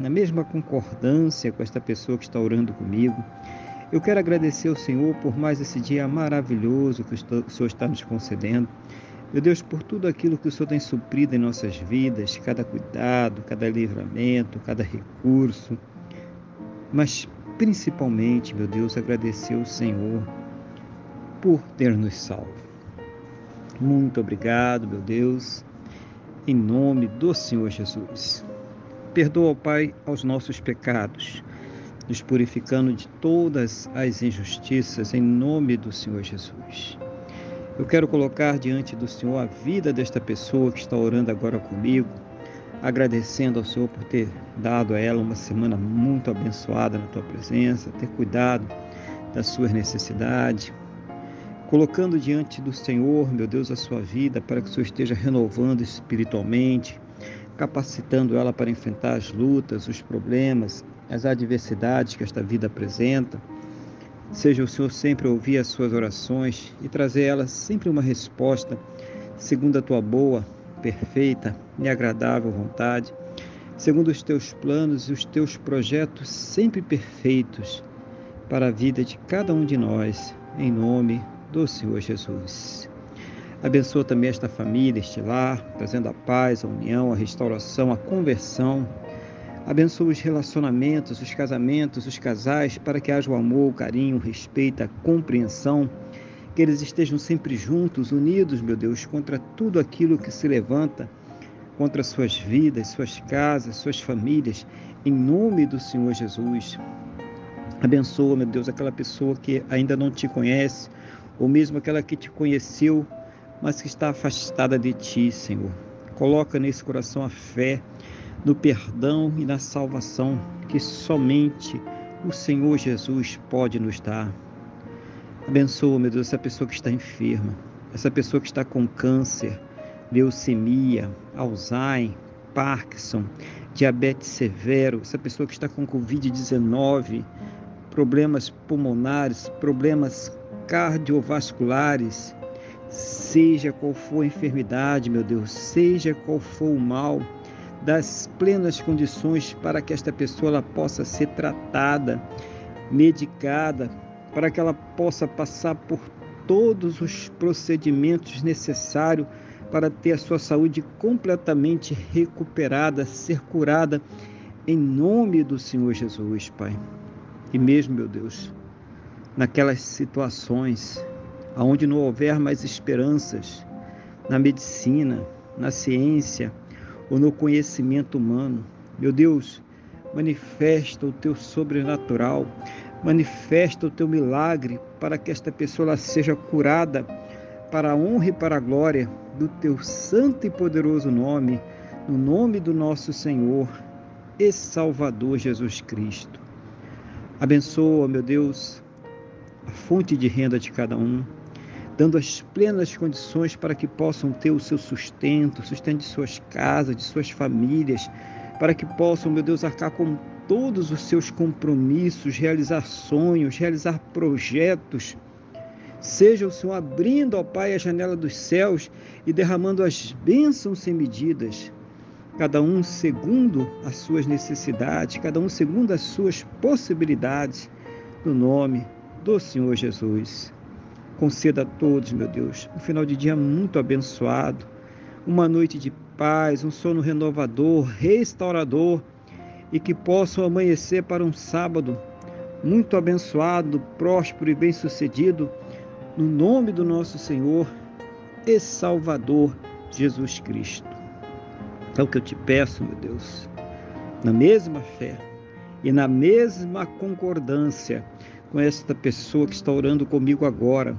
na mesma concordância com esta pessoa que está orando comigo. Eu quero agradecer ao Senhor por mais esse dia maravilhoso que o Senhor está nos concedendo. Meu Deus, por tudo aquilo que o Senhor tem suprido em nossas vidas, cada cuidado, cada livramento, cada recurso. Mas principalmente, meu Deus, agradecer ao Senhor por ter nos salvo. Muito obrigado, meu Deus, em nome do Senhor Jesus. Perdoa, Pai, aos nossos pecados, nos purificando de todas as injustiças, em nome do Senhor Jesus. Eu quero colocar diante do Senhor a vida desta pessoa que está orando agora comigo, agradecendo ao Senhor por ter dado a ela uma semana muito abençoada na tua presença, ter cuidado das suas necessidades, colocando diante do Senhor, meu Deus, a sua vida para que o Senhor esteja renovando espiritualmente, capacitando ela para enfrentar as lutas, os problemas, as adversidades que esta vida apresenta. Seja o Senhor sempre ouvir as suas orações e trazer elas sempre uma resposta segundo a tua boa, perfeita e agradável vontade, segundo os teus planos e os teus projetos sempre perfeitos para a vida de cada um de nós, em nome do Senhor Jesus. Abençoa também esta família, este lar, trazendo a paz, a união, a restauração, a conversão. Abençoa os relacionamentos, os casamentos, os casais, para que haja o amor, o carinho, o respeito, a compreensão. Que eles estejam sempre juntos, unidos, meu Deus, contra tudo aquilo que se levanta contra suas vidas, suas casas, suas famílias, em nome do Senhor Jesus. Abençoa, meu Deus, aquela pessoa que ainda não te conhece, ou mesmo aquela que te conheceu mas que está afastada de ti, Senhor. Coloca nesse coração a fé no perdão e na salvação que somente o Senhor Jesus pode nos dar. Abençoa, meu Deus, essa pessoa que está enferma, essa pessoa que está com câncer, leucemia, Alzheimer, Parkinson, diabetes severo, essa pessoa que está com Covid-19, problemas pulmonares, problemas cardiovasculares, Seja qual for a enfermidade, meu Deus, seja qual for o mal, das plenas condições para que esta pessoa ela possa ser tratada, medicada, para que ela possa passar por todos os procedimentos necessários para ter a sua saúde completamente recuperada, ser curada, em nome do Senhor Jesus, Pai. E mesmo, meu Deus, naquelas situações aonde não houver mais esperanças na medicina, na ciência ou no conhecimento humano. Meu Deus, manifesta o teu sobrenatural, manifesta o teu milagre para que esta pessoa seja curada para a honra e para a glória do teu santo e poderoso nome, no nome do nosso Senhor e Salvador Jesus Cristo. Abençoa, meu Deus, a fonte de renda de cada um dando as plenas condições para que possam ter o seu sustento, sustento de suas casas, de suas famílias, para que possam, meu Deus, arcar com todos os seus compromissos, realizar sonhos, realizar projetos. Seja o Senhor abrindo, ó Pai, a janela dos céus e derramando as bênçãos sem medidas, cada um segundo as suas necessidades, cada um segundo as suas possibilidades, no nome do Senhor Jesus. Conceda a todos, meu Deus, um final de dia muito abençoado, uma noite de paz, um sono renovador, restaurador e que possam amanhecer para um sábado muito abençoado, próspero e bem-sucedido, no nome do nosso Senhor e Salvador Jesus Cristo. É o que eu te peço, meu Deus, na mesma fé e na mesma concordância com esta pessoa que está orando comigo agora,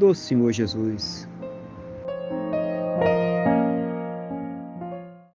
do Senhor Jesus